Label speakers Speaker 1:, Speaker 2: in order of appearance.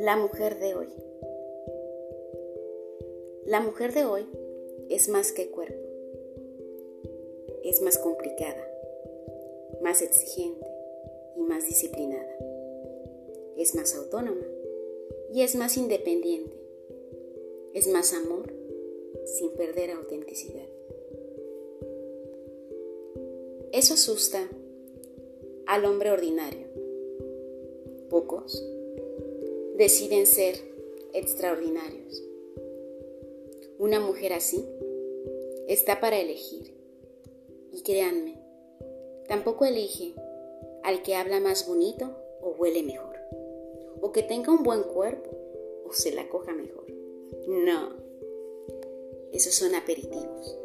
Speaker 1: La mujer de hoy. La mujer de hoy es más que cuerpo. Es más complicada, más exigente y más disciplinada. Es más autónoma y es más independiente. Es más amor sin perder autenticidad. Eso asusta al hombre ordinario. Pocos deciden ser extraordinarios. Una mujer así está para elegir. Y créanme, tampoco elige al que habla más bonito o huele mejor, o que tenga un buen cuerpo o se la coja mejor. No, esos son aperitivos.